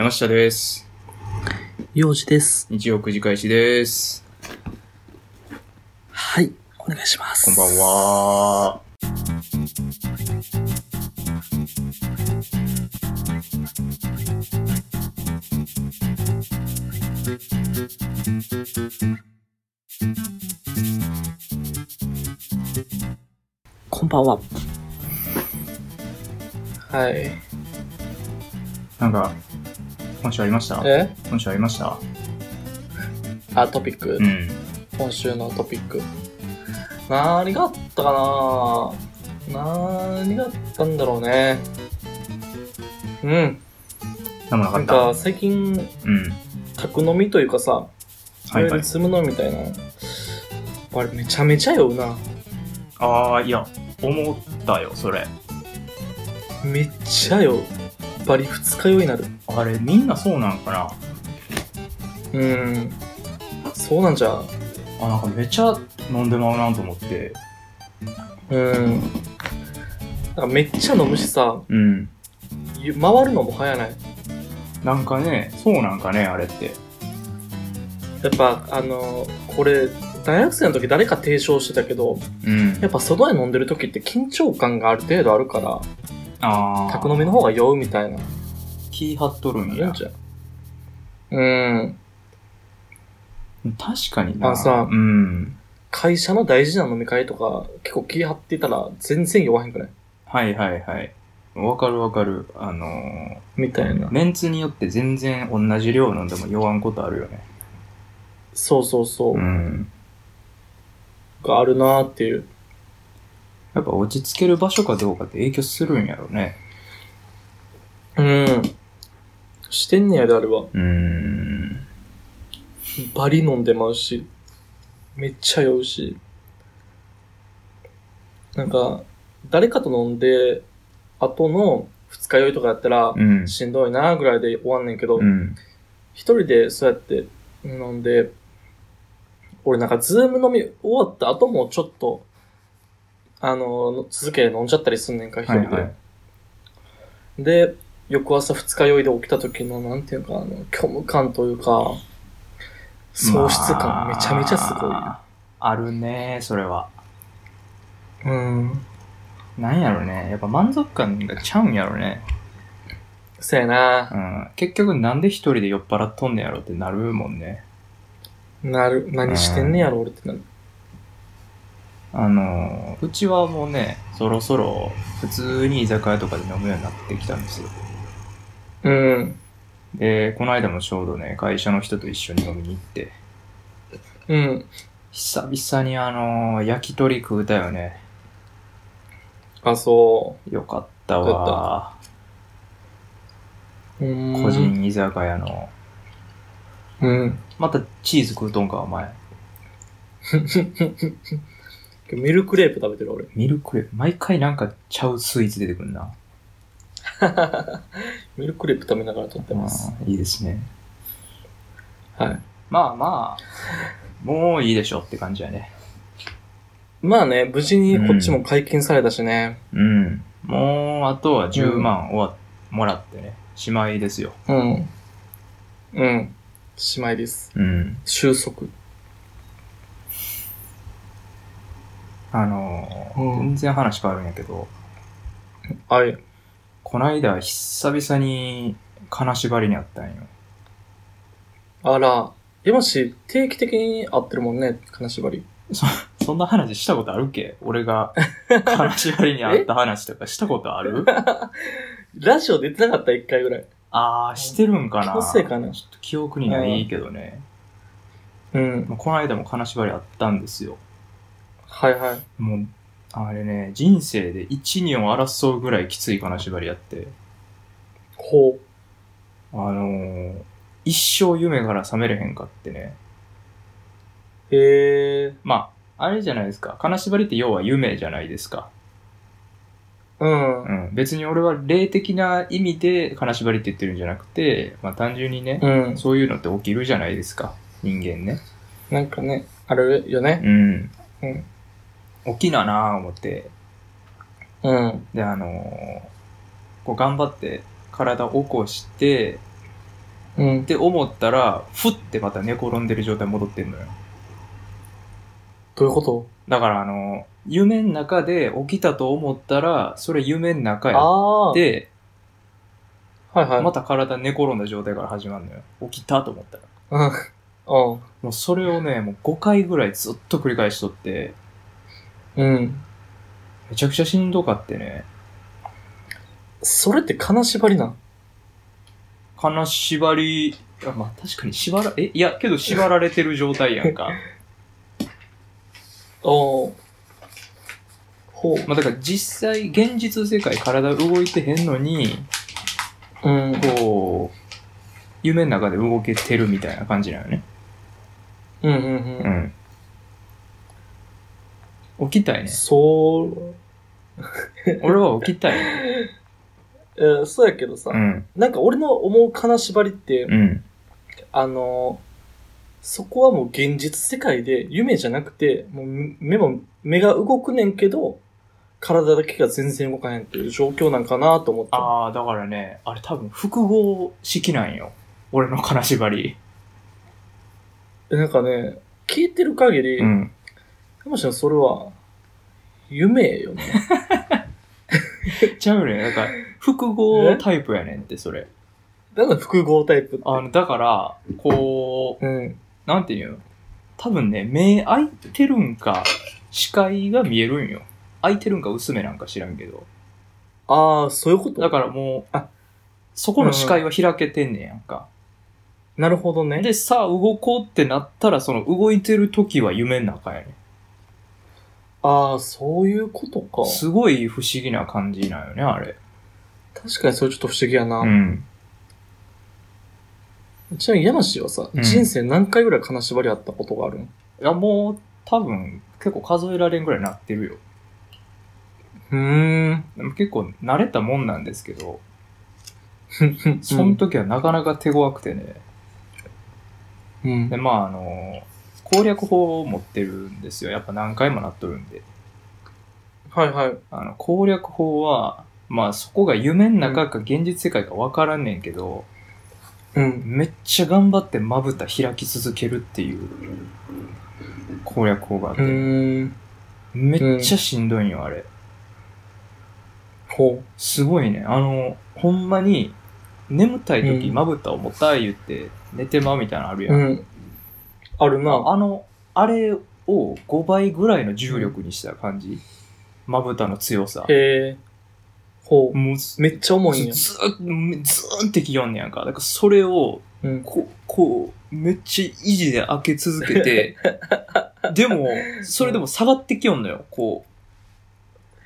山下です。幼児です。日曜9時開始です。はい。お願いします。こんばん。は。こんばんは。はい。なんか、今週ありました？え？今週ありました？あ、トピック、うん。今週のトピック。何があったかな？何があったんだろうね。うん。なんかなんか、最近、うん。宅飲みというかさ、はいはい。積むのみたいな。あれ、めちゃめちゃ酔うな。ああ、いや、思ったよ、それ。めっちゃ酔う。バリ二日酔いになる。あれ、みんなそうなんかな？うん。そうなんじゃうあ、なんかめちゃ飲んでまうなと思って。うん。なんかめっちゃ飲むしさ、うん。ゆ回るのも早ない。なんかね、そうなんかね、あれって。やっぱ、あのこれ、大学生の時誰か提唱してたけど、うんやっぱ外で飲んでる時って緊張感がある程度あるから、ああ。宅飲みの方が酔うみたいな。気張っとるんや。う？ん。確かにな。あさうん。会社の大事な飲み会とか、結構気張ってたら全然酔わへんくない？はいはいはい。わかるわかる。あのー、みたいな。メンツによって全然同じ量飲んでも酔わんことあるよね。そうそうそう。うん。があるなーっていう。やっぱ落ち着ける場所かどうかって影響するんやろね。うん。してんねやで、あれは。うん。バリ飲んでまうし、めっちゃ酔うし。なんか、誰かと飲んで、後の二日酔いとかやったら、うん。しんどいなぐらいで終わんねんけど、うん。一人でそうやって飲んで、俺なんかズーム飲み終わった後もちょっと、あの、続けて飲んじゃったりすんねんか、一人で。はいはい。で、翌朝二日酔いで起きた時の、なんていうか、あの、虚無感というか、喪失感めちゃめちゃすごい。まああるね、それは。うん。なんやろね。やっぱ満足感がちゃうんやろね。そうやなう。ん。結局なんで一人で酔っ払っとんねやろってなるもんね。なる、何してんねやろ、俺ってなる。あの、うちはもうね、そろそろ普通に居酒屋とかで飲むようになってきたんですよ。うん。で、この間もちょうどね、会社の人と一緒に飲みに行って、うん。久々にあの、焼き鳥食うたよね。あ、そよかったわ。う。うん。個。人居酒屋の。うん。またチーズ食うとんか、お前。ミルクレープ食べてる、俺。ミルクレープ？毎回なんかちゃうスイーツ出てくるな。ミルクレープ食べながら撮ってます。あーいいですね。はい。まあまあ、もういいでしょって感じやね。まあね、無事にこっちも解禁されたしね。うん。もう、あとは10万終わ、もらってね、しまいですよ。うん。うん。しまいです。うん。収束。あのーうん全然話変わるんやけど、はい。こないだ久々に金縛りにあったんよ。あら、山氏、定期的に会ってるもんね、金縛り。そんな話したことあるっけ？俺が金縛りにあった話とかしたことある？ラジオ出てなかった、一回ぐらい。あー、してるんかな？気のかな？ちょっと記憶にないけどね。うん。まあこの間も金縛りあったんですよ。はいはい。もう、あれね、人生で1、2を争うぐらいきつい金縛りやって、ほあのー、一生夢から覚めれへんかってね。う。へえ。まあ、あれじゃないですか。金縛りって要は夢じゃないですか。うん。うん。別に俺は霊的な意味で金縛りって言ってるんじゃなくて、まあ単純にね、うん。そういうのって起きるじゃないですか。人間ね。なんかね、あるよね。うん。うん。起きななぁ思って。うん。で、あのーこう頑張って体を起こして、うんっ。て思ったら、ふってまた寝転んでる状態戻ってんのよ。どういうこと？だからあの、夢の中で起きたと思ったら、それ夢の中や。って、はいはい。また体寝転んだ状態から始まるのよ。起きたと思ったら。うん。うん。もうそれをね、もう5回ぐらいずっと繰り返しとって、うん。めちゃくちゃしんどかってね。それって金縛りなん？金縛り、あまあ確かに縛ら、え、いや、けど縛られてる状態やんか。おーほう。まあだから実際、現実世界体動いてへんのに、うん。こう、夢の中で動けてるみたいな感じなのね。うんうんううん。ん。起きたいね。そう、俺は起きたいね。え ーそうやけどさ、うん。なんか俺の思う金縛りって、うん。あのーそこはもう現実世界で夢じゃなくて、もう目も、目が動くねんけど、体だけが全然動かへんっていう状況なんかなと思って。ああ、だからね、あれ多分複合式なんよ。俺の金縛り。えなんかね、聞いてる限り、うん。山下さんそれは、夢よね。ちゃうね。なんか、複合タイプやねんって、それ。だから複合タイプって？あの、だから、こう、うん。なんていうの？多分ね、目開いてるんか、視界が見えるんよ。開いてるんか薄めなんか知らんけど。ああ、そういうこと？だからもう、あそこの視界は開けてんねんやんか。なるほどね。で、さあ動こうってなったら、その動いてる時は夢の中やねああ、そういうことかん。。すごい不思議な感じなんよね、あれ。確かにそれちょっと不思議やな。うん。ちなみに山氏はさ、うん人生何回ぐらい金縛りあったことがあるんいや、もう、多分、結構数えられんぐらいなってるよ。うーん。でも結構慣れたもんなんですけど、そその時はなかなか手強くてね。うんで、。まあ、あの、攻略法を持ってるんですよ。やっぱ何回もなっとるんで。はいはい。あの、攻略法は、まあそこが夢の中か現実世界かわからんねんけど、うん。めっちゃ頑張ってまぶた開き続けるっていう攻略法があっうて。めっちゃしんどいんよ、あれ。ほすごいね。あの、ほんまに、眠たい時うんまぶたをもたい言って寝てまうみたいなのあるう。やん。うん。あるな。ああの、あれを5倍ぐらいの重力にした感じ？まぶたの強さ。へえ。ほう。もうず、めっちゃ重いんや。ずーっと、ずーんってきよんねやんか。だからそれを、うん。こう、こう、めっちゃ維持で開け続けて、でも、それでも下がってきよんのよ、こ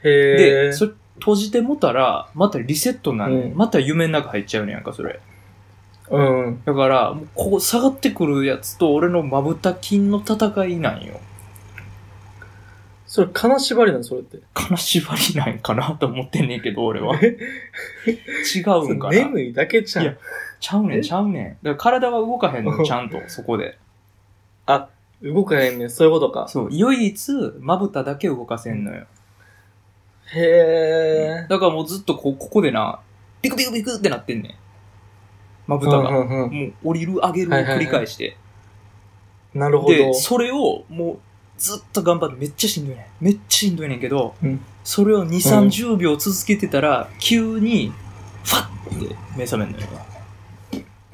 う。へで、え。それ閉じてもたら、またリセットなんねん、うんまた夢の中入っちゃうねやんか、それ。うん。だから、こう下がってくるやつと俺のまぶた筋の戦いなんよ。それ金縛りなのそれって。金縛りなんかなと思ってんねんけど、俺は。違うんかな眠いだけじゃいやん。ちゃうねん、え？ちゃうねん。だから体は動かへんのよ、ちゃんと、そこで。動かへんねん。そういうことか。そう、唯一、まぶただけ動かせんのよ。へえ。だからもうずっとこう、ここでな、ピクピクピクってなってんねん。まぶたが。うんうんうんもう降りる、上げるを繰り返して。なるほど。で、それをもうずっと頑張って、めっちゃしんどいねん。めっちゃしんどいねんけど、うんそれを2、30秒続けてたら、急に、ファッって目覚めんのよ。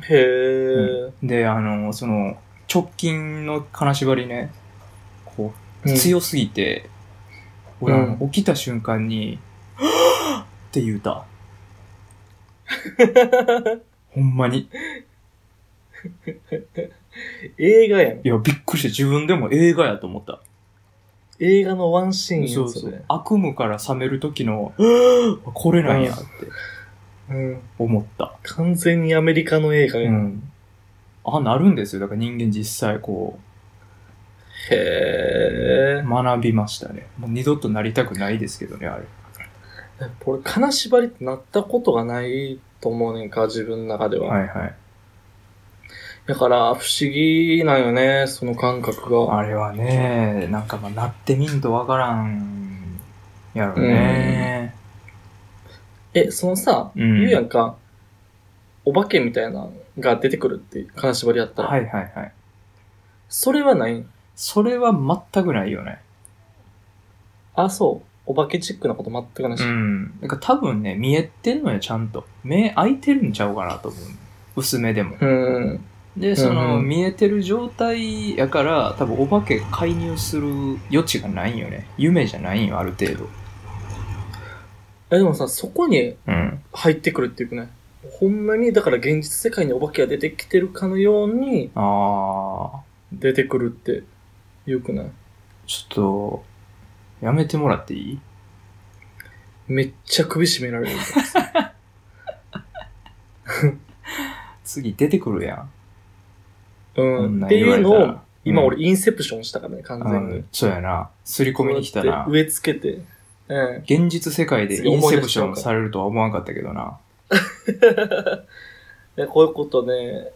へえ。で、あの、その、直近の金縛りね、こう、うん強すぎて、俺、あのう起きた瞬間に、は ぁって言うた。ほんまに。映画やん。いや、びっくりして自分でも映画やと思った。映画のワンシーンやん、そうそ。そうれ。悪夢から覚める時の、これなんやってうん。思った。完全にアメリカの映画やん。うん。あ、なるんですよ。だから人間実際こへえう、。学びましたね。もう二度となりたくないですけどね、あれ。俺、金縛りってなったことがないと思うねんか、自分の中では。はいはい。だから、不思議なんよね、その感覚が。あれはね、なんかまあ、なってみんとわからん、やろね。え、そのさ、うん言うやんか、お化けみたいなのが出てくるって、金縛りやったら。はいはいはい。それはないん？それは全くないよね。あ、そう。お化けチックなこと全くなし。うん。なんか多分ね、見えてんのよ、ちゃんと。目開いてるんちゃうかなと思う。薄めでも。うん。で、その、うんうん見えてる状態やから、多分お化け介入する余地がないんよね。夢じゃないんよ、ある程度。え、でもさ、そこにうん。入ってくるっていうかね。ほんまに、だから現実世界にお化けが出てきてるかのようにあー、出てくるって言うくないちょっと、やめてもらっていい？めっちゃ首絞められる。次出てくるやん。うん。こんなっていうの言われたらを、今うん俺インセプションしたからね、完全にうん。そうやな。すり込みに来たな。植え付けて。うん。現実世界でインセプションされるとは思わんかったけどな。でこういうことね、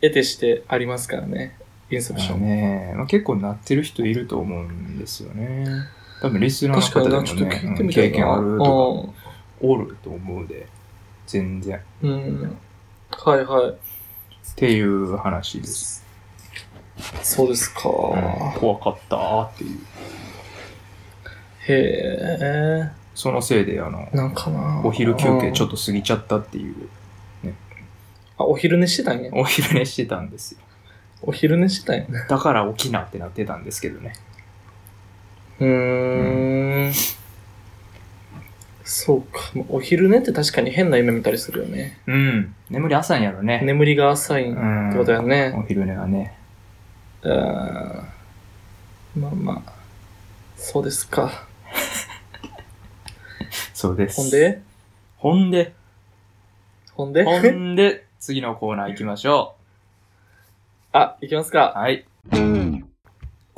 得てしてありますからね。インセプション。ねまあ、結構なってる人いると思うんですよね。多分リスナーの方でもちょっとね、聞いてみたいな。経験あるとかおると思うで。全然。っうん。うん。はいはい。ていう話です。そうですか。怖かったーっていう。へえ。そのせいで、あの、なんかな。お昼休憩ちょっと。と過ぎちゃったっていう、あ、お昼寝してたんや。お昼寝してたんですよ。お昼寝してたんやね。だから起きなってなってたんですけどね。うーん。そうか。お昼寝って確かに変な夢見たりするよね。うん。眠り浅いんやろね。眠りが浅いってことやね。お昼寝はね。うーん。まあまあ。そうですか。そうです。ほんで？ほんで、ほんで？ほんで、次のコーナー行きましょあ、いきますう。か。はい。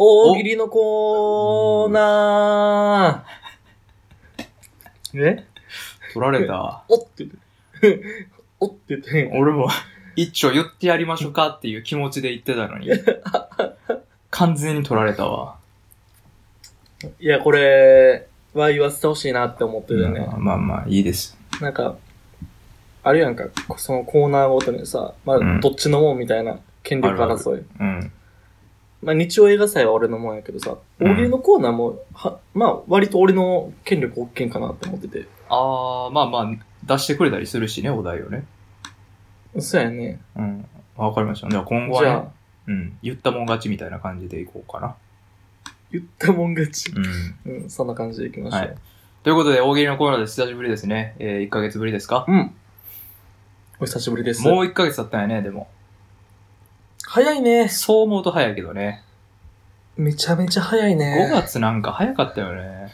大喜利のコーナー。え？取られた。おって言って。おって言って。俺も、一丁言ってやりましょうかっていう気持ちで言ってたのに。完全に取られたわ。いや、これは言わせてほしいなって思ってるよね。まあまあまあ、いいです。なんか、あるやんか、そのコーナーごとにさ、まあ、うんどっちのもんみたいな権力争い。うん。まあ、日曜映画祭は俺のもんやけどさ、うん大喜利のコーナーも、は、まあ、割と俺の権力大きいんかなって思ってて。あー、まあまあ、出してくれたりするしね、お題をね。そうやね。うん。わかりました。じゃあ今後はね、じゃあ、うん。言ったもん勝ちみたいな感じでいこうかな。言ったもん勝ち。うん。うん、そんな感じでいきましょう。はい。ということで、大喜利のコーナーです。久しぶりですね。えー、1ヶ月ぶりですか？うん。お久しぶりです。もう1ヶ月経ったんやね、でも。早いね。そう思うと早いけどね。めちゃめちゃ早いね。5月なんか早かったよね。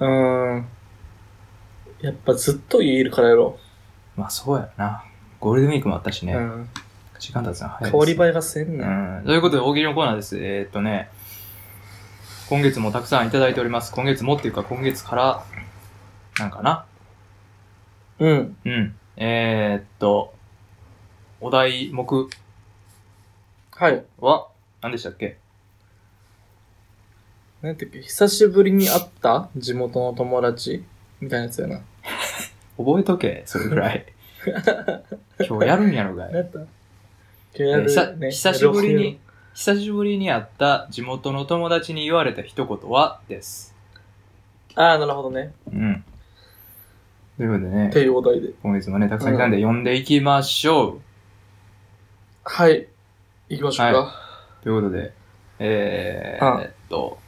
うーん。やっぱずっと家いるからやろ。まあそうやな。ゴールデンウィークもあったしね。うん。時間経つの早い。変わり映えがせんね。うん。ということで、大喜利のコーナーです。えーっとね、今月もたくさんいただいております。今月もっていうか、今月から、なんかな。うん。うん。えー、っと、お題目はい。は、何でしたっけ？何やったっけ？久しぶりに会った？地元の友達？みたいなやつやな。覚えとけ、それぐらい。今日やるんやろがい。何やった今日やる、えーさね、久しぶりに、久しぶりに会った地元の友達に言われた一言はです。ああ、なるほどね。うん。ということでねって、いうお題で。今月もね、たくさんいたんで読んでいきましょう。はい。行きましょうか。ということで、えー、うんえっと、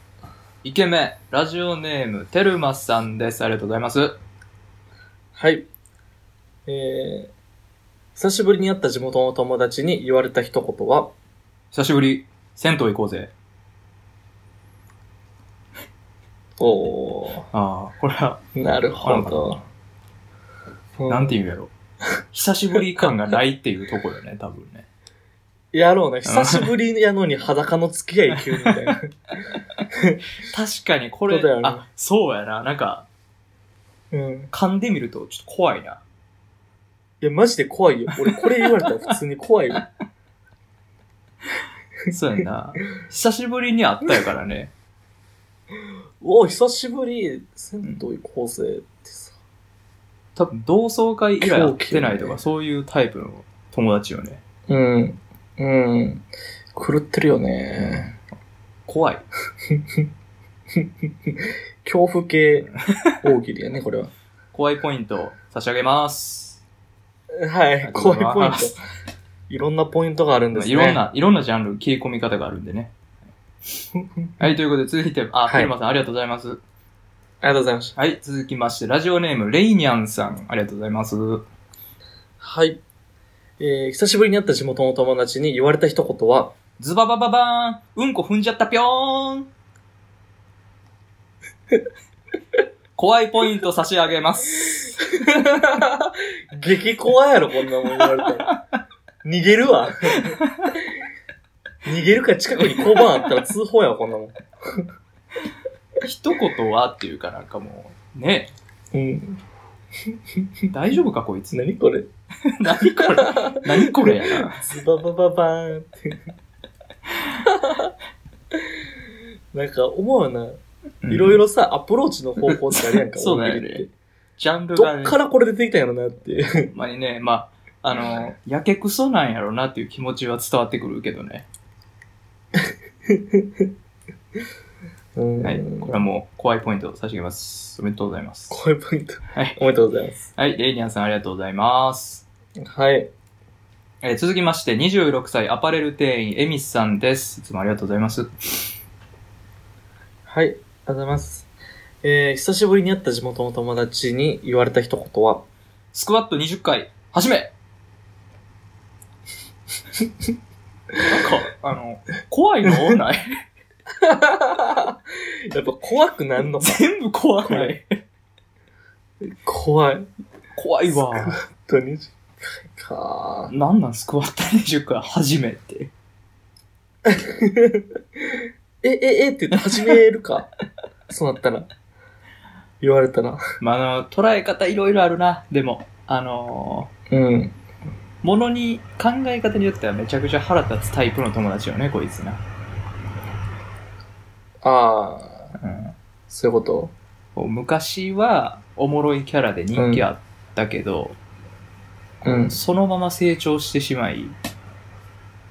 イケメン、ラジオネーム、てるまさんです。ありがとうございます。はい。えー、久しぶりに会った地元の友達に言われた一言は、久しぶり、銭湯行こうぜ。おー、ああ、これは、なるほど。うなんて言うんやろ。久しぶり感がないっていうとこよね、多分ね。やろうね。久しぶりやのに裸の付き合い急にみたいな。確かにこれ、そうだよねあ、そうやな。なんか、うん。噛んでみるとちょっと怖いな。いや、マジで怖いよ。俺これ言われたら普通に怖いよ。そうやな。久しぶりに会ったやからね。お久しぶり、銭湯行こうぜってさ。多分同窓会以来会ってないとか、ねそういうタイプの友達よね。うん。うん。狂ってるよね。怖い。恐怖系大喜利やね、これは。怖いポイント差し上げます。はい。怖いポイントざいろんなポイントがあるんですね。いろん。な、いろんなジャンル、切り込み方があるんでね。はい、ということで続いて、あ、はいテルマさんありがとうございます。ありがとうございました。はい、続きまして、ラジオネーム、レイニャンさん、ありがとうございます。はい。えー、久しぶりに会った地元の友達に言われた一言は、ズババババーンうんこ踏んじゃったぴょーん怖いポイント差し上げます。激怖やろ、こんなもん言われたら。逃げるわ。逃げるか近くに交番あったら通報やわ、こんなもん。一言はっていうかなんかもう、ね、うん。大丈夫かこいつ。何これ 何これ？何これやな。ズババババーンって。なんか思うよな。いろいろ。ろさ、アプローチの方法ってあるやんか、そうだよねジャンルどがね、っからこれ出てきたんやろなって。まにね、まあ、あの、やけくそなんやろなっていう気持ちは伝わってくるけどね。うんはい。これはもう怖いポイントを差し上げます。おめでとうございます。怖いポイント。はい。おめでとうございます。はい、レイニャンさんありがとうございます。はい。えー続きまして、26歳アパレル店員、エミスさんです。いつもありがとうございます。はい。ありがとうございます。えー、久しぶりに会った地元の友達に言われた一言は、スクワット20回、始め なんか、あの、怖いの？ない？やっぱ怖くなんの？か。全部怖い？怖い。怖いわ。本当に。かなんなんスクワット20回初めて。え、え、えって言って始めるか？そうなったら。言われたら。まあ、あの、捉え方いろいろあるな。でも、あのうん。ー、ものに、考え方によってはめちゃくちゃ腹立つタイプの友達よね、こいつな。ああ、うんそういうこと？昔はおもろいキャラで人気あったけど、うん。そのまま成長してしまい、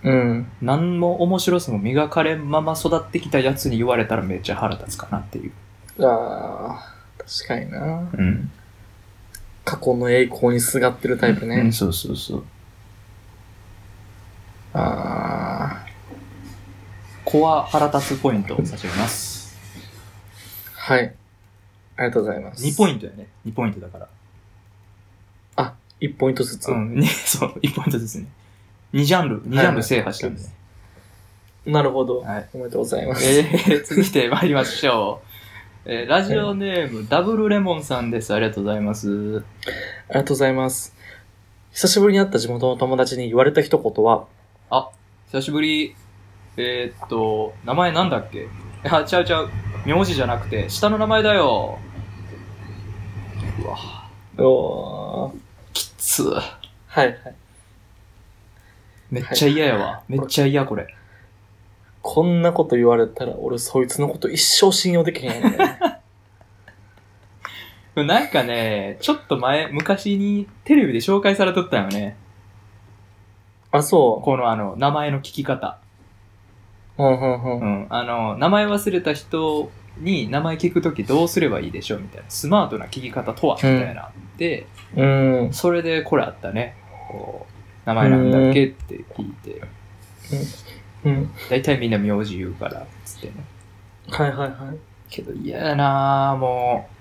うん。何も面白さも磨かれんまま育ってきたやつに言われたらめっちゃ腹立つかなっていう。ああ、確かにな。うん。過去の栄光にすがってるタイプね。うん、そうそうそう。ああ、コア腹立つポイントを差し上げます。はい。ありがとうございます。2ポイントやね。2ポイントだから。あ、1ポイントずつ。うん、ね、そう、1ポイントですね。2ジャンル、2ジャンル制覇したんでね。なるほど。はい。おめでとうございます。えー、続いて参りましょう。えー、ラジオネーム、ダブルレモンさんです。ありがとうございます。ありがとうございます。久しぶりに会った地元の友達に言われた一言は、あ、久しぶり。えー、っと、名前なんだっけ？あ、ちゃうちゃう。名字じゃなくて、下の名前だよ。うわ、おーきつ。はいはい。めっちゃ嫌やわ。めっちゃ嫌、これ。こんなこと言われたら、俺そいつのこと一生信用できへんね。なんかね、ちょっと前、昔にテレビで紹介されとったよね。あ、そこのあの、名前の聞き方。う。うんうんう。うんん。あの、名前忘れた人に名前聞くときどうすればいいでしょうみたいな。スマートな聞き方とはみたいなあって、うん。それでこれあったね。こう、名前なんだっけって聞いて、うん。大体みんな名字言うから、つってね。はいはいはい。けど嫌やなぁ、もう。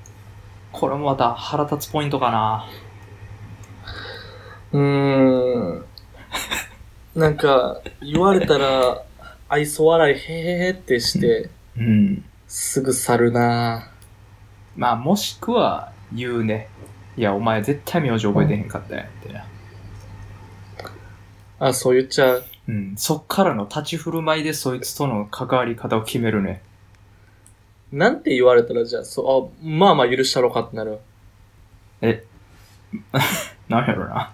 これもまた腹立つポイントかなうーん。なんか、言われたら、愛想笑いへーってして、うん。すぐ去るなまあ、もしくは言うね。いや、お前絶対名字覚えてへんかったやんってな。あ、そう言っちゃう。うん。そっからの立ち振る舞いでそいつとの関わり方を決めるね。なんて言われたら、じゃあ、そう、あ、まあまあ許したろかってなる。え、なんやろな。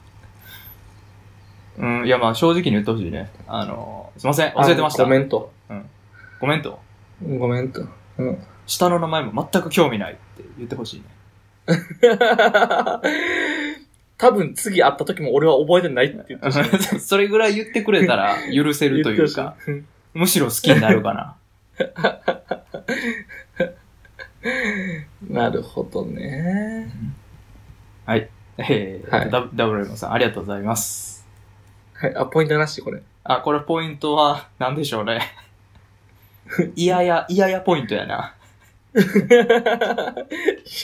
うん、いやまあ正直に言ってほしいね。あの、すいません、忘れてました。あごめんと。ごめんと。ごめんと。うん。下の名前も全く興味ないって言ってほしいね。多分次会った時も俺は覚えてないって言ってほしい それぐらい言ってくれたら許せるというか、言ってむしろ好きになるかな。ほしいなるほどね。はい。えー、はいダブダブルエモンさん、ありがとうございます。はい。あ、ポイントなし、これ。あ、これポイントは、何でしょうね。いやや、いややポイントやな。い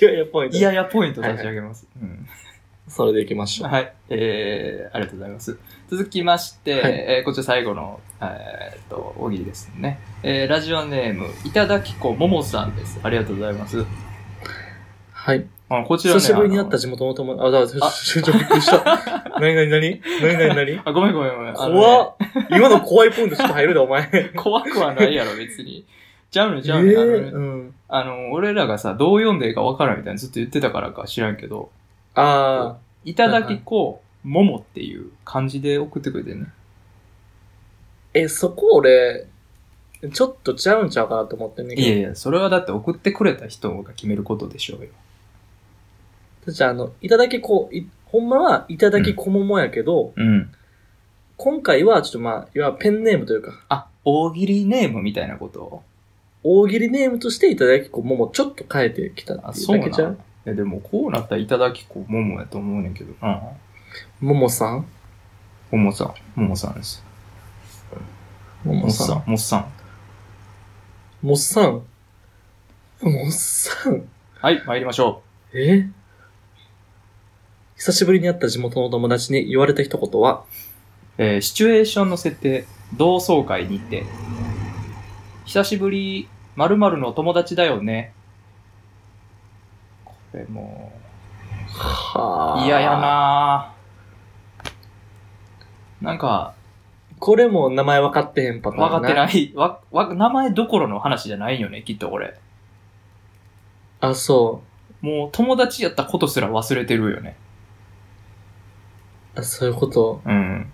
やいや、ポイント。いややポイント差し上げます。うんそれでいきましょう。はい。えー、ありがとうございます。続きまして、はいえーこちら最後の、えーっと、大喜利ですね。えー、ラジオネーム、いただきこももさんです。ありがとうございます。はい。あこちらね、久しぶりに会ったあ地元の友達、あ、だちょ、ちょ、びっくりした。なになになになになになにのあ、ごめんごめんごめん。怖っ。今の怖いポイントちょっと入るで、お前。え 怖くはないやろ、別に。ちゃうね、えちゃうね。あのねうん。あの、俺らがさ、どう読んでいいかわからんみたいなずっと言ってたからか知らんけど、あいただきこ、ももっていう漢字で送ってくれてね。ー。え、そこ俺、ちょっとちゃうんちゃうかなと思ってんね。いやいや、それはだって送ってくれた人が決めることでしょうよ。じゃあ、あの、いただきこ、いほんまはいただきこももやけど、うん。今回はちょっとまあ、いわゆるペンネームというか、あ、大喜利ネームみたいなこと？大喜利ネームとしていただきこももちょっと変えてきたってあ、いうそう？なだけじゃん。え、でもこうなったらいただきこももやと思うねんけどな。ももさん？ももさん。ももさんです。ももさん。もっさん。もっさん。もっさん。もっさん。はい、参りましょえ？久しぶりに会った地元の友達に言われた一言は、う。えーシチュエーションの設定、同窓会にて、久しぶり、〇〇の友達だよね。これもはう、嫌や。ななんか、これも名前分かってへんパターン。分かってないい。わ、わ、名前どころの話じゃないよね、きっとこれ。あ、そもう友達やったことすら忘れてるよね。う。あ、そういうこと？うん。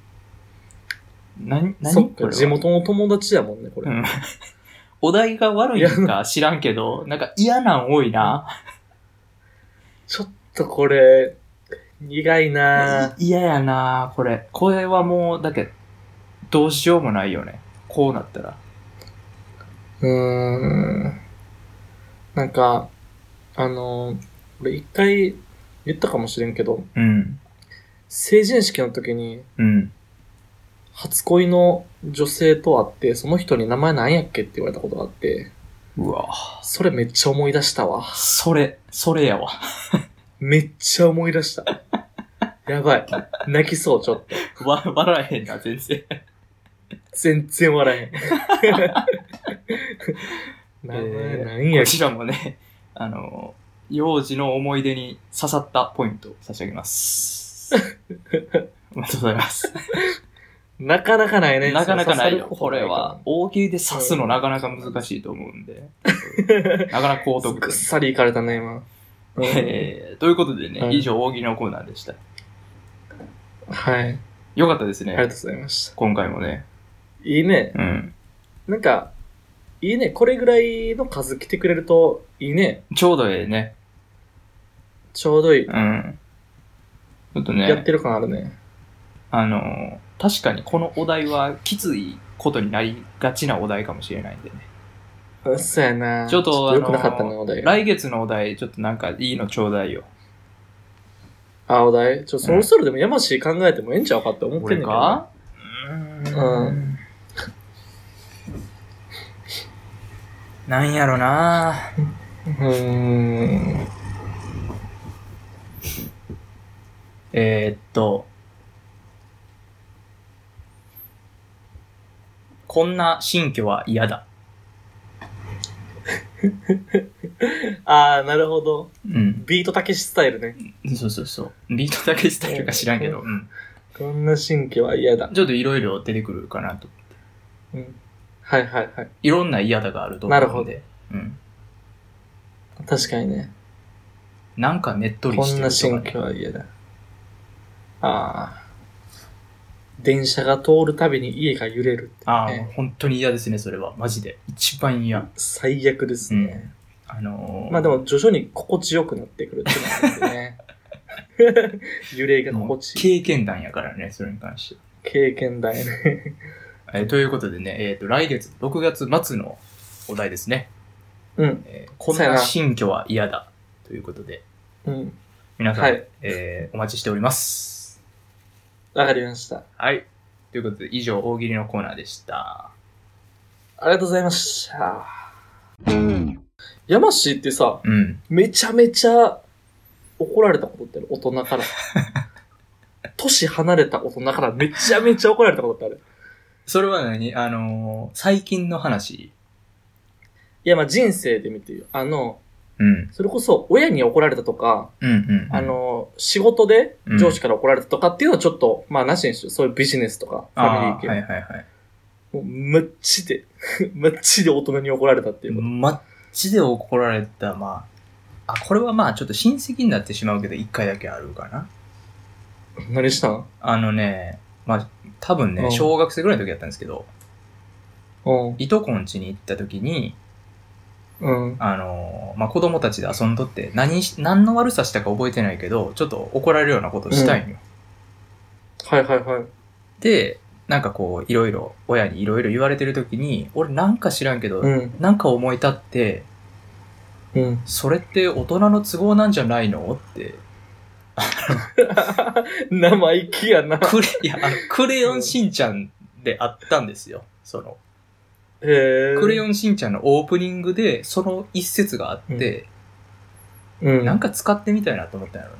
な、何？そっか、これは地元の友達やもんね、これ。うん。お題が悪いんか知らんけど、なんか嫌なん多いな。ちょっとこれ、苦いな嫌やなこれ。これはもう、だけどうしようもないよね。こうなったら。うーん。なんか、あの、俺一回言ったかもしれんけど、うん。成人式の時にうん。初恋の女性と会って、その人に名前なんやっけって言われたことがあって、うわそれめっちゃ思い出したわ。それ、それやわ。めっちゃ思い出した。やばい。泣きそう、ちょっと。わ、笑えへんな、全然。全然笑えへん。名前なんやっけ？こちらもね、あの、幼児の思い出に刺さったポイントを差し上げます。おめでとうございます。なかなかないね。なかなかないよ。これは。大喜利で刺すのなかなか難しいと思うんで。なかなか高得点。ぐっさりいかれたね、今。うんえー、ということでね、はい以上大喜利のコーナーでした。はい。よかったですね。ありがとうございました。今回もね。いいね。うん。なんか、いいね。これぐらいの数来てくれると、いいね。ちょうどええね。ちょうどいい。うん。ちょっとね、やってる感あるね。あの、確かにこのお題はきついことになりがちなお題かもしれないんでね。うっそやな。ちょっとあ良くなかったな、の。来月のお題、ちょっとなんかいいのちょうだいよ。あ、お題？ちょ、そろそろでも山氏考えてもええんちゃうかって思ってんねんかうん。なんやろな うーん。えー、っと、こんな新居は嫌だ。あー、なるほど。うん。ビートたけしスタイルね。そうそうそう。ビートだけスタイルか知らんけど、うん。こんな新居は嫌だ。ちょっといろいろ出てくるかなと。うん。はいはいはい。いろんな嫌だがあると思うんで。なるほどうん。確かにね。なんかねっとりこしてんな新るとかね居は嫌だ。ああ。電車が通るたびに家が揺れるって、ああ、ね。本当に嫌ですね、それは。マジで。一番嫌。最悪ですね。あのーまあでも徐々に心地よくなってくるっていうでね。揺れが心地いい。経験談やからね、それに関して。経験だよね。えーということでね、えっ、と、来月、6月末のお題ですね。うん。えーこんな新居は嫌だ。ということで、うん。皆さん、はいえーお待ちしております。わかりました。はい。ということで、以上、大喜利のコーナーでした。ありがとうございました。山氏ってさ、うん。めちゃめちゃ怒られたことってある？大人から。年離れた大人からめちゃめちゃ怒られたことってある？それは何？あのー最近の話？いや、まあ人生で見てよ。あの、うん。それこそ親に怒られたとか、うんうん。あ、の、仕事でうん上司から怒られたとかっていうのはちょっと、まあなしにしよう。そういうビジネスとか、ファミリー系。はいはいはい。もう、マッチで、マッチで大人に怒られたっていうこと。マッチで怒られた、まあ、あ、これはまあちょっと親戚になってしまうけど、一回だけあるかな。何したん？あのね、まあ、多分ね、うん小学生ぐらいの時やったんですけど、うん。いとこん家に行った時に、うん。あのーまあ、子供たちで遊んどって、何し、何の悪さしたか覚えてないけど、ちょっと怒られるようなことをしたいんよ。はいはいはい。で、なんかこう、いろいろ、親にいろいろ言われてる時に、俺なんか知らんけど、うん。なんか思い立って、うん。それって大人の都合なんじゃないのって、生意気やな。クレ、いや、あの、クレヨンしんちゃんであったんですよ。その。クレヨンしんちゃんのオープニングで、その一節があって、うん。なんか使ってみたいなと思ったんやろ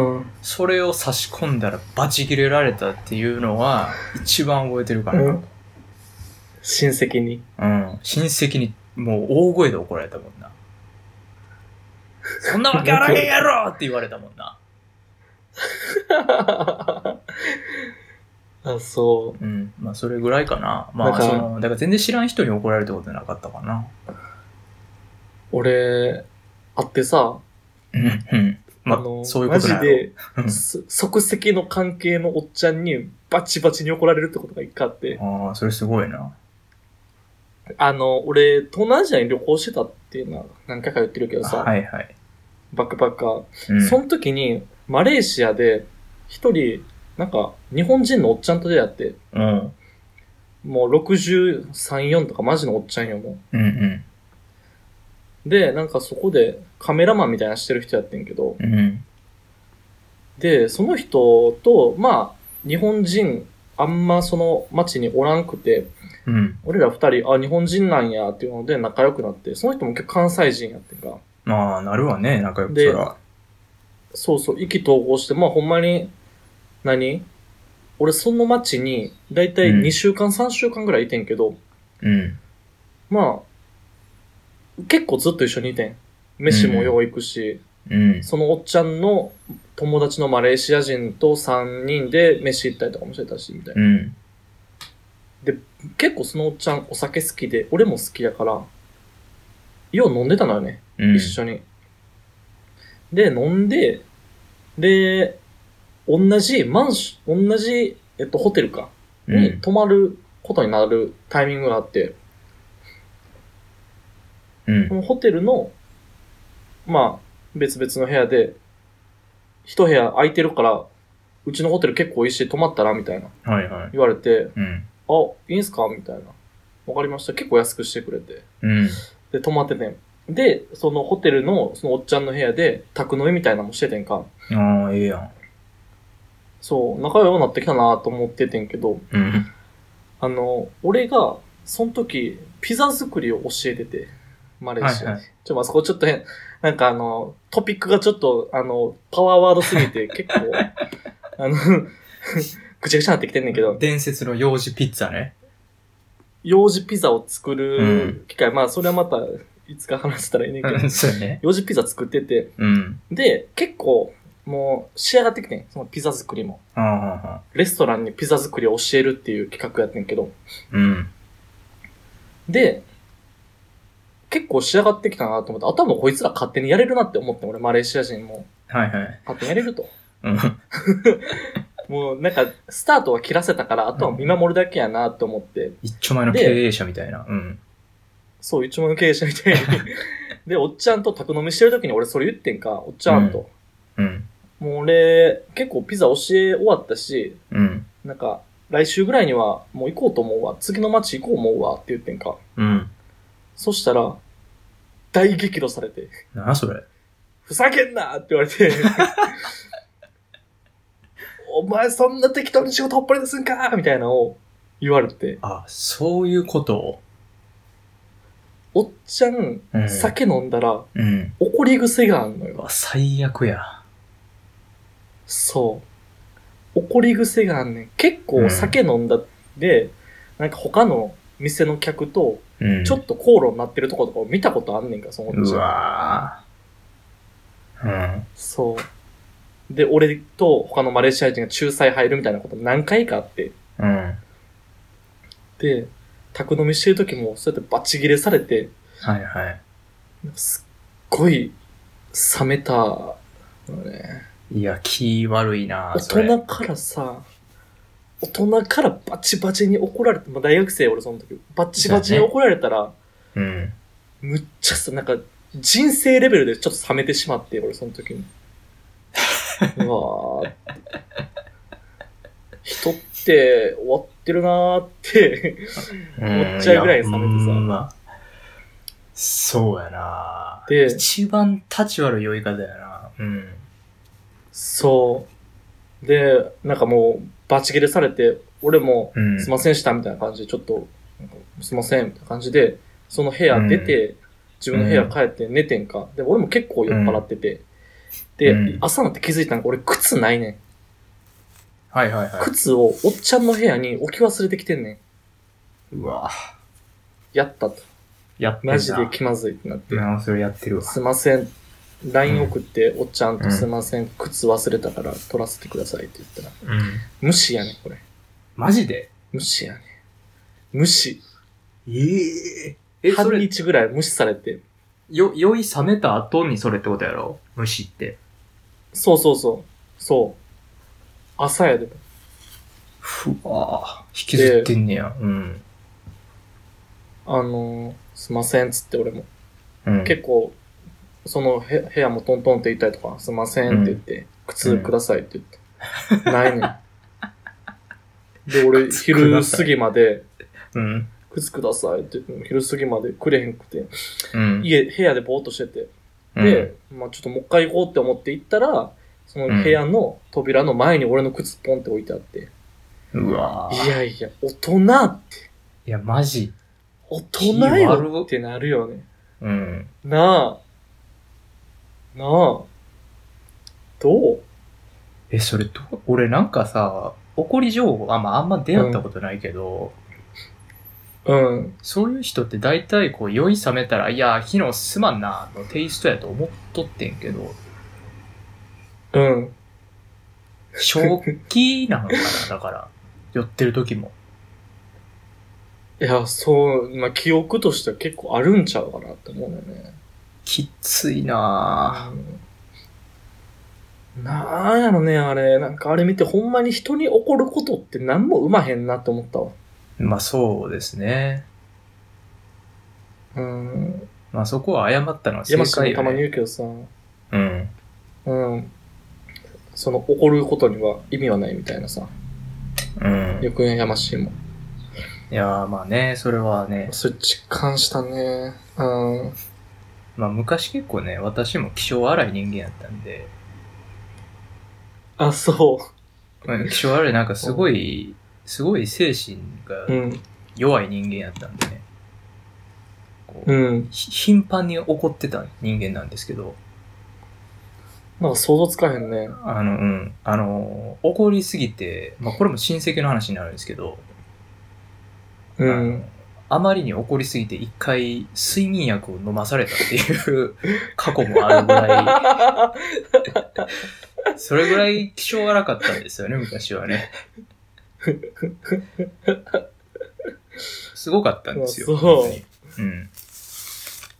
な。うん。それを差し込んだらバチ切れられたっていうのは、一番覚えてるかな。うん親戚に。うん。親戚にもう大声で怒られたもんな。そんなわけあらへんやろって言われたもんな。あ、そうん。まあ、それぐらいかな。まあ、その、だから全然知らん人に怒られたことなかったかな。う。俺、会ってさ、うん。うん。まあ、あの、そういうことマジで、す即席の関係のおっちゃんにバチバチに怒られるってことが一回あって、ああ、それすごいな。あの、俺、東南アジアに旅行してたっていうのは何回か言ってるけどさ、はいはい。バックパッカー。うん。その時に、マレーシアで、一人、なんか、日本人のおっちゃんと出会って、うん。もう63、4とかマジのおっちゃんよ、もうんうん。う。で、なんかそこでカメラマンみたいなのしてる人やってんけど、うん。で、その人と、まあ、日本人、あんまその街におらんくて、うん。俺ら二人、あ、日本人なんやっていうので仲良くなって、その人も結構関西人やってんか。まあ、なるわね、仲良くでそら。そうそう、意気投合して、まあほんまに、何？俺その街に、だいたいうん2週間、3週間ぐらいいてんけど、うん。まあ、結構ずっと一緒にいてん。飯もよう行くし、うん。そのおっちゃんの友達のマレーシア人と3人で飯行ったりとかもしてたし、みたいな。うん。結構そのおっちゃんお酒好きで、俺も好きやから、よう飲んでたのよね。うん。一緒に。で、飲んで、で、同じマンション、同じ、えっと、ホテルか、うにん。泊まることになるタイミングがあって、うんこ。のホテルの、まあ、別々の部屋で、一部屋空いてるから、うちのホテル結構いいし、泊まったらみたいなはいはい。言われて、うん。あ、いいんすか？みたいな。わかりました。結構安くしてくれて。うん。で、泊まっててん。で、そのホテルの、そのおっちゃんの部屋で、宅飲みみたいなのもしててんか。ああ、ええやん。そう、仲良くなってきたなと思っててんけど、うん。あの、俺が、その時、ピザ作りを教えてて、マレーシアに。はいはいちょ、まあ、そこちょっと変、なんかあの、トピックがちょっと、あの、パワーワードすぎて、結構、あの、ぐちゃぐちゃになってきてんねんけど、伝説の幼児ピッツァね。幼児ピザを作うる機会、まあ、それはまた、いつか話せたらいいねんけど、そうね。幼児ピザ作ってて、うん。で、結構、もう、仕上がってきてん。そのピザ作りも。レストランにピザ作りを教えるっていう企画やってんけど。うん。で、結構仕上がってきたなと思って、あとはもうこいつら勝手にやれるなって思って、俺マレーシア人もはいはい。勝手にやれると。うん。もうなんか、スタートは切らせたから、あとは見守るだけやなと思って。一丁前の経営者みたいな。うん。そう、一万の経営者みたいに。で、おっちゃんと宅飲みしてる時に俺それ言ってんか、おっちゃんと。うん。もう俺、結構ピザ教え終わったし、うん。なんか、来週ぐらいにはもう行こうと思うわ。次の街行こう思うわって言ってんか。うん。そしたら、大激怒されて、なそれ？ふざけんなって言われて、お前そんな適当に仕事ほっぽりですんかみたいなのを言われて、あ、そういうこと？を。おっちゃん、うん酒飲んだらうん。怒り癖があんのよ。うわ、最悪や。そう。怒り癖があんねん。結構酒飲んだで、なんか他の店の客とうん。ちょっと口論になってるとことかを見たことあんねんか、そのうちゃん。わーうん。そう。で、俺と他のマレーシア人が仲裁入るみたいなこと何回かあって。うん。で、宅飲みしてる時もそうやってバチ切れされて、はいはい。すっごい冷めたのね。いや、気悪いな大。人からさ、大人からバチバチに怒られて、まあ、大学生俺その時、バチバチに怒られたら、うん。むっちゃさ、なんか人生レベルでちょっと冷めてしまって、俺その時に。うわー人って終わってるなーって思っちゃうぐらい冷めてさまそうやなで一番立ち悪い酔い方やなうん。そう。で、なんかもう、バチ切れされて、俺も、うん。すいませんしたみたいな感じで、ちょっと、すいませんみたいな感じで、その部屋出て、自分の部屋帰って寝てんか。で、俺も結構酔っ払ってて。で、うん朝になって気づいたのが、俺靴ないねん。はいはいはい。靴をおっちゃんの部屋に置き忘れてきてんねん。うわやったと。やってんなマジで気まずいってなって。なそれやってるわ。すいません。LINE 送って、おっちゃんとうんすいません、靴忘れたから取らせてくださいって言ったら、うん。無視やねん、これ。マジで？無視やねん。無視。えええ、そ半れ、日ぐらい無視されて。よ、酔い冷めた後にそれってことやろ？虫って。そうそうそう。そう。朝やで。ふわぁ。引きずってんねや。うん。あのー、すいませんっつって俺も。うん。結構、そのへ部屋もトントンって言ったりとか、すいませんって言って、靴くださいって言って。ないねん。で、俺、昼過ぎまで、うん。靴くださいって言って、昼過ぎまでくれへんくて、うん。家、部屋でぼーっとしてて、うん、で、まあちょっともう一回行こうって思って行ったら、その部屋の扉の前に俺の靴ポンって置いてあって、うわぁ。いやいや、大人って、いや、マジ。大人よってなるよね。うん。なあ。なあ。どう？え、それどう、俺なんかさ、怒り情報、あんま、あんま出会ったことないけど、うん。そういう人って大体こう酔い冷めたら、いや、昨日すまんな、のテイストやと思っとってんけど、うん。正気なのかな、だから。酔ってる時も。いや、そう、まあ、記憶としては結構あるんちゃうかなって思うよね。きついなうんなんやろね、あれ。なんかあれ見てほんまに人に怒ることって何も生まへんなって思ったわ。ぁまあそうですね。うん。まあそこは謝ったのは正山下も解よ、たまにね。言うけどさ、うん。うん。その怒ることには意味はないみたいなさ。うん。よくね、山下も。いやーまあね、それはね、それ実感したね。うん。まあ昔結構ね、私も気性荒い人間やったんで、あ、そうん気性荒いなんかすごい、すごい精神がう。うん。弱い人間やったんでね、こううん。ひ頻繁に怒ってた人間なんですけど、なんか想像つかへんね。あの、うん、あの、怒りすぎて、まあこれも親戚の話になるんですけど、うあのん。あまりに怒りすぎて一回睡眠薬を飲まされたっていう 過去もあるぐらい、それぐらい気性荒かったんですよね、昔はね。すごかったんですよ。あそううん。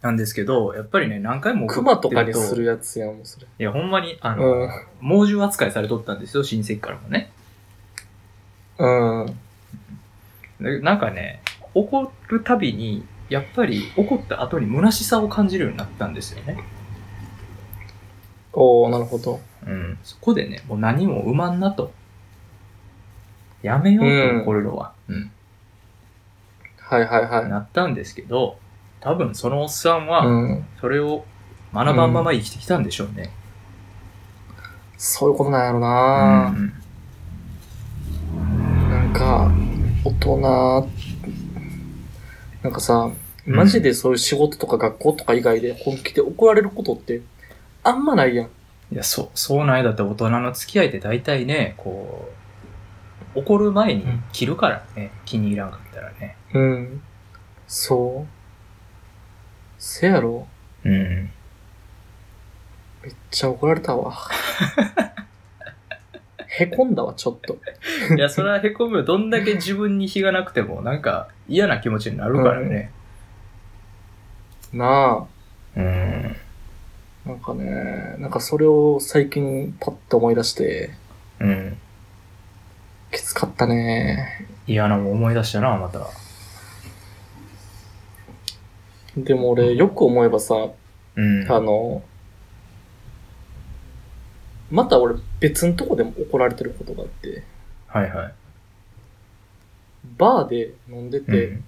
なんですけど、やっぱりね、何回も熊とかにするやつやん、もうそれ。いや、ほんまに、あの、うん。猛獣扱いされとったんですよ、親戚からもね。うん。でなんかね、怒るたびに、やっぱり怒った後に虚しさを感じるようになったんですよね。おー、なるほど。うん。そこでね、もう何も生まんなと。やめようと、怒るのは。うん。はいはいはい。なったんですけど、多分そのおっさんは、うん。それを学ばんまま生きてきたんでしょうね。そういうことなんやろうな、ん。なんか、大人、なんかさ、マジでそういう仕事とか学校とか以外で本気で怒られることって、あんまないやん。いや、そう、そうないだって大人の付き合いって大体ね、こう、怒る前に切るからね、気に入らんかったらね。うん。そう。せやろうん。めっちゃ怒られたわ。へこんだわ、ちょっと。いや、それは凹むよ。どんだけ自分に非がなくても、なんか嫌な気持ちになるからね。なうん。あ。なんかね、なんかそれを最近パッと思い出して、うん。きつかったね。嫌なもん思い出したな、また。でも俺、よく思えばさ、うん。あの、また俺別のとこでも怒られてることがあって、はいはい。バーで飲んでて、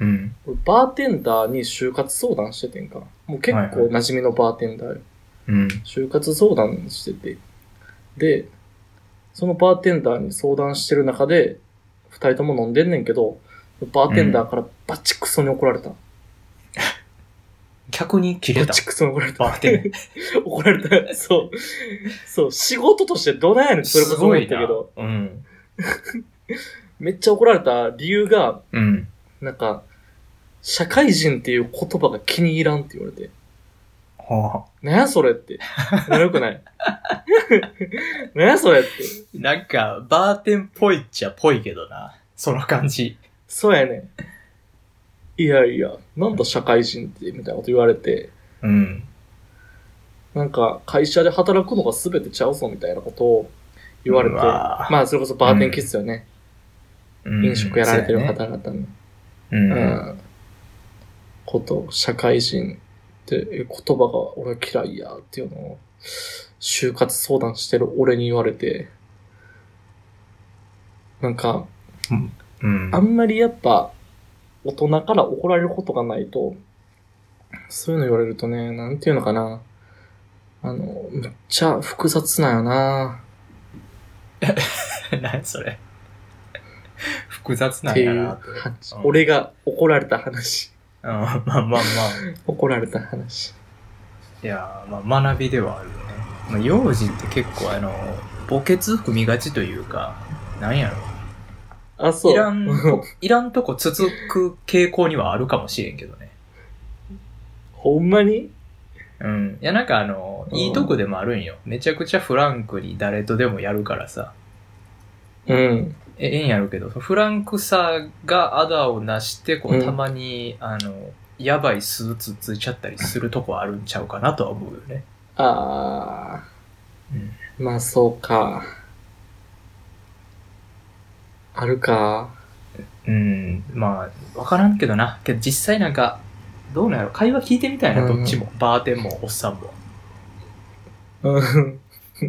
うん。うん。俺バーテンダーに就活相談しててんか。もう結構はいはい馴染みのバーテンダーよ。うん。就活相談してて。で、そのバーテンダーに相談してる中で、二人とも飲んでんねんけど、バーテンダーからバチクソに怒られた。客に切れた。バチクソに怒られた。バーテン 怒られた。そう。そう。仕事としてどないやねん、それこそ思ったけど。うん。めっちゃ怒られた理由が、うん。なんか、社会人っていう言葉が気に入らんって言われて。はなんやそれって。なよくない。なんやそれって。あ、なんか、バーテンっぽいっちゃぽいけどな。その感じ。そうやねん。いやいや、なんだ社会人って、みたいなこと言われて、うん。なんか、会社で働くのが全てちゃうぞ、みたいなことを言われて、うわまあ、それこそバーテンキッズよね。うん飲食やられてる方々の、やねううん。ん、こと、社会人っていう言葉が俺は嫌いやっていうのを、就活相談してる俺に言われて、なんか、うん。あんまりやっぱ、大人から怒られることがないと、そういうの言われるとね、なんていうのかな。あの、めっちゃ複雑なんよな 何それ。複雑なんやなって。話うん俺が怒られた話。うん、まあまあまあ。怒られた話。いやー、まあ学びではあるよね。まあ、幼児って結構あの、墓穴含みがちというか、なんやろ。あ、そう。いらんと、いらんとこ続く傾向にはあるかもしれんけどね。ほんまに？うん。いや、なんかあの、うんいいとこでもあるんよ。めちゃくちゃフランクに誰とでもやるからさ。うん。えええんやるけど、フランクさがあだをなして、こう、うんたまに、あの、やばいスーツついちゃったりするとこあるんちゃうかなとは思うよね。あうん。ー、まあそうか。あるか。うん、まあ、わからんけどな。けど実際なんか、どうなんやろ会話聞いてみたいな、うんどっちも。バーテンも、おっさんも。うん。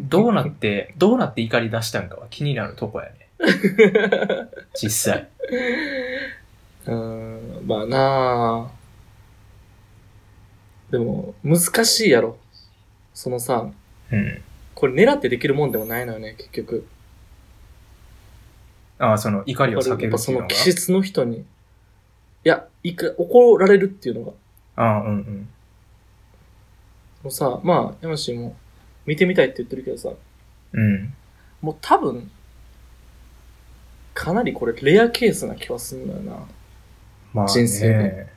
どうなって、どうなって怒り出したんかは気になるとこやね。実際。うん、まあなあでも、難しいやろ。そのさ、うん。これ狙ってできるもんでもないのよね、結局。ああ、その怒りを避けるっていうのの気質の人に、いや、いか、怒られるっていうのが。ああ、うんうん。もうさ、まあ、山氏も見てみたいって言ってるけどさ、うん。もう多分、かなりこれレアケースな気はするんだよな。まあ、ね、人生で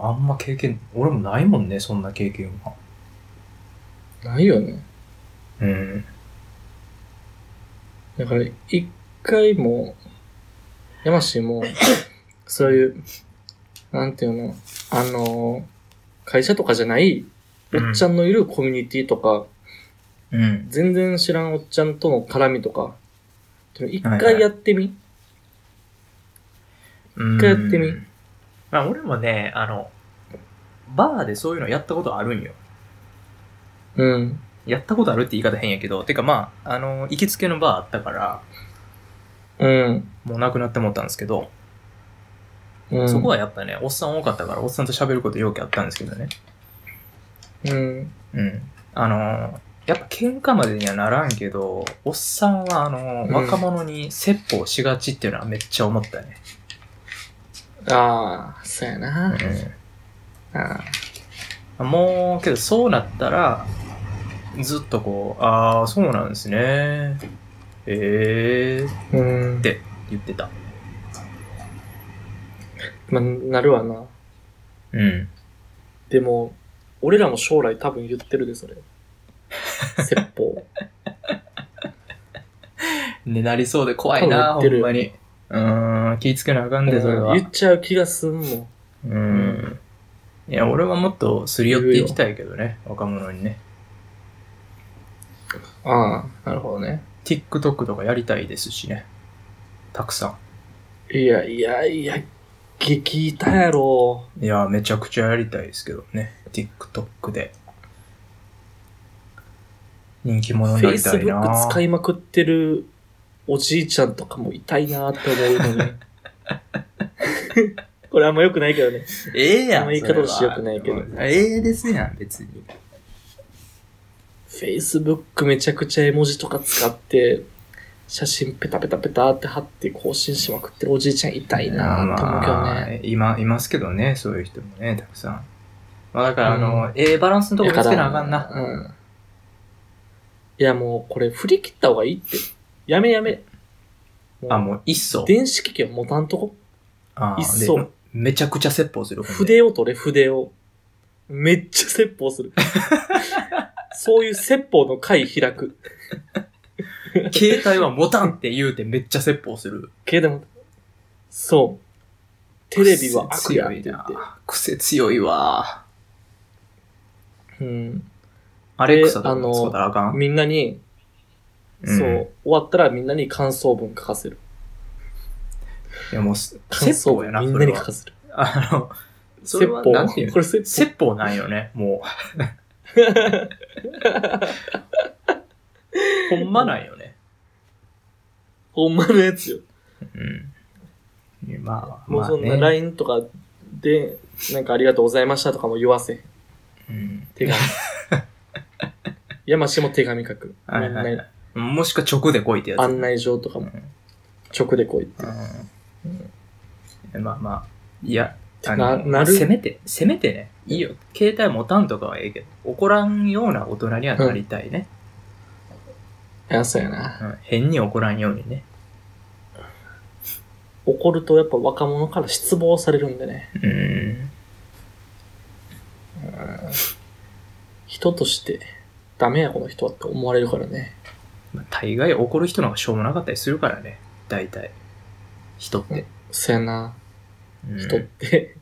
あんま経験、俺もないもんね、そんな経験は。ないよね。うん。だから、一回も、山氏も、そういう、なんていうの、あの、会社とかじゃない、おっちゃんのいるコミュニティとか、うん。全然知らんおっちゃんとの絡みとか、っていうの一はいはい回やってみ、一回やってみ？まあ俺もね、あの、バーでそういうのやったことあるんよ。うん。やったことあるって言い方変やけど、てかまあ、あの、行きつけのバーあったから、うん。もうなくなって思ったんですけど、うん。そこはやっぱね、おっさん多かったから、おっさんと喋ることよくあったんですけどね。うん。うん。あの、やっぱ喧嘩までにはならんけど、おっさんはあの、うん若者に説法しがちっていうのはめっちゃ思ったね。ああ、そうやな。ああうん。もう、けどそうなったら、ずっとこう、ああ、そうなんですね。ええー、うん。って言ってた。まあ、なるわな。うん。でも、俺らも将来多分言ってるで、それ。説法。ね、なりそうで怖いな、ほんまに。うーん、気ぃつけなあかんで、それは。言っちゃう気がすんもん。うん。いや、俺はもっとすり寄っていきたいけどね、若者にね。ああ、なるほどね。TikTok とかやりたいですしね。たくさいやいやいや、激痛やろ。ん。いや、めちゃくちゃやりたいですけどね。TikTok で。人気者になりたいな Facebook 使いまくってるおじいちゃんとかも痛いなって思うのに。これあんま良くないけどね。ええやん。あんま言い方として良くないけどええですやん、別に。Facebook めちゃくちゃ絵文字とか使って、写真ペタペタペタって貼って更新しまくってるおじいちゃん痛いなって思うけどまあね。今、いますけどね、そういう人もね、たくさん。まあだから、あの、うんええバランスのとこ見つけなあかんな。うん。いやもうこれ振り切った方がいいって。やめやめ。あ、もう一層。電子機器は持たんとこ。あー一層でめちゃくちゃ説法する。筆を取れ、筆を。めっちゃ説法する。そういう説法の回開く。携帯は持たんって言うてめっちゃ説法する。けども、そう。テレビは悪やって癖強い言って。な。癖強いわ。うん。アレクサとあのか使ったらあかん？みんなに、うんそう、終わったらみんなに感想文書かせる。いやもうす、感説法やな、想文みんそれはなに書かせる。あの、それは。なんていうの？これ説法。説法なんよね、もう。ほんまなんよね。ほんまのやつよ。うん。いやまあ、もうそんなまあね LINE とかで、なんかありがとうございましたとかも言わせ。うん。手紙。山氏も手紙書く。はいはい。もしくは直で来いってやつ。案内状とかも直で来いって。うん。まあまあ、いや、あなの、なるせめて、せめてね、いいよ。携帯持たんとかはええけど、怒らんような大人にはなりたいね。いや、そうやな。うん変に怒らんようにね。怒るとやっぱ若者から失望されるんでね。うん。人として、ダメやこの人はって思われるからね。まあ大概怒る人の方がしょうもなかったりするからね。大体。人って。そうやな。うん人って、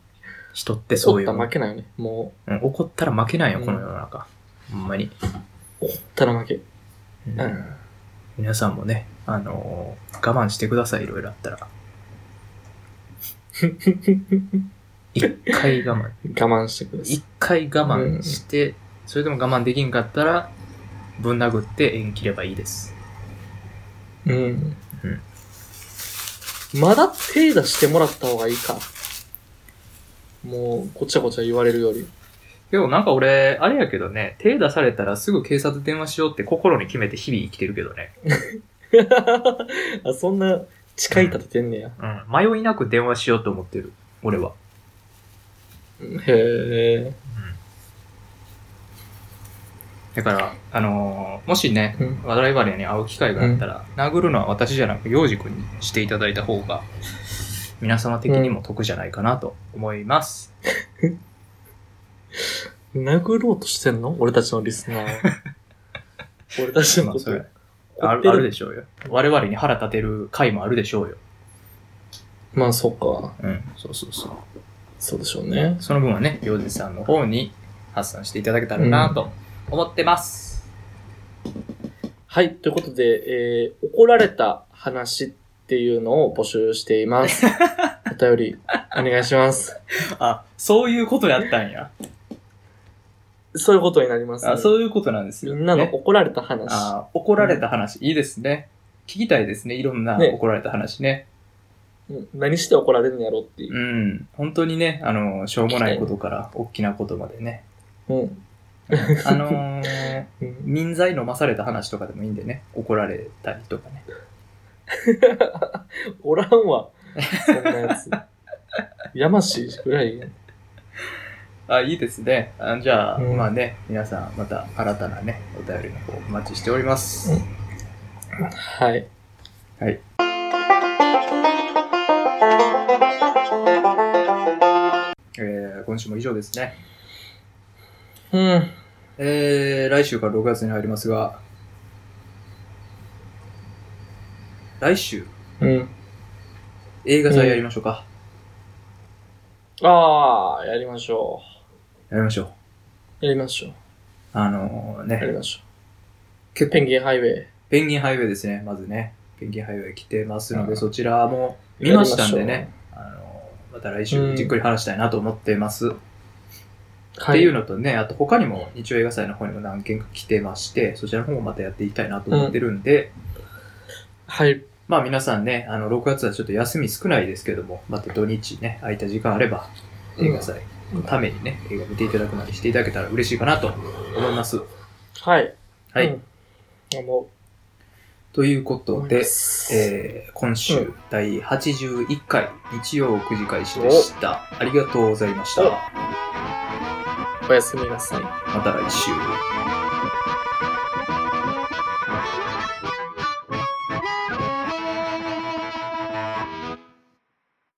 人ってそういう怒ったら負けないよね。もうん怒ったら負けないよ、うんこの世の中。ほんまに。う、怒ったら負け。うんうん。皆さんもね、あのー我慢してください、いろいろあったら。一回我慢。我慢してください一。回我慢して、それでも我慢できんかったら、ぶん殴って縁切ればいいです。うん。まだ手出してもらった方がいいか。もう、ごちゃごちゃ言われるより。でもなんか俺、あれやけどね、手出されたらすぐ警察電話しようって心に決めて日々生きてるけどね。あ、そんな、誓い立ててんねや。うん。迷いなく電話しようと思ってる。俺は。へえ。だから、あのーもしね、うん我々に会う機会があったら、殴るのは私じゃなく、洋二君にしていただいた方が、皆様的にも得じゃないかなと思います。殴ろうとしてんの？俺たちのリスナーを。俺たちのまあ、ことそれ、怒ってるあるあるでしょうよ。我々に腹立てる回もあるでしょうよ。まあ、そうか。うん、そうそうそう。そうでしょうね。その分はね、洋二さんの方に発散していただけたらなと思ってます。はい。ということで、えー、怒られた話っていうのを募集しています。お便り、お願いします。あ、そういうことやったんや。そういうことになります、ね。あ、そういうことなんですよ。みんなのね怒られた話。あ怒られた話、いいですね。聞きたいですね。いろんなね怒られた話ね。うん何して怒られるんやろっていうう。ん。本当にね、あの、しょうもないことから大きなことまでね。うん。あのー、うん民剤飲まされた話とかでもいいんでね。怒られたりとかね。おらんわ。そんなやつ。やましいぐらいや。あ、いいですね。あじゃあ、うんまあね、皆さんまた新たなね、お便りの方お待ちしております。うんはい。はい。えー、今週も以上ですね。うん。えー、来週から6月に入りますが、来週、うん。映画祭やりましょうか。ああ、やりましょやりましょう。う。やりましょう。あのー、ね、やりましょ結う。ペンギンハイウェイ。ペンギンハイウェイですね、まずね。ペンギンハイウェイ来てますので、うんそちらも見ましたんでね、あのー、また来うん週じっくり話したいなと思ってます。はい。っていうのとね、あと他にも日曜映画祭の方にも何件か来てまして、そちらの方もまたやっていきたいなと思ってるんで、はい。まあ皆さんね、あの、6月はちょっと休み少ないですけども、また土日ね、空いた時間あれば、映画祭のためにね、映画見ていただくなりしていただけたら嬉しいかなと思います。はい。はい。うん。思というこう。とでえー、今週、うん第81回日曜9時開始でした。ありがとうございました。おやすみなさい。また来週。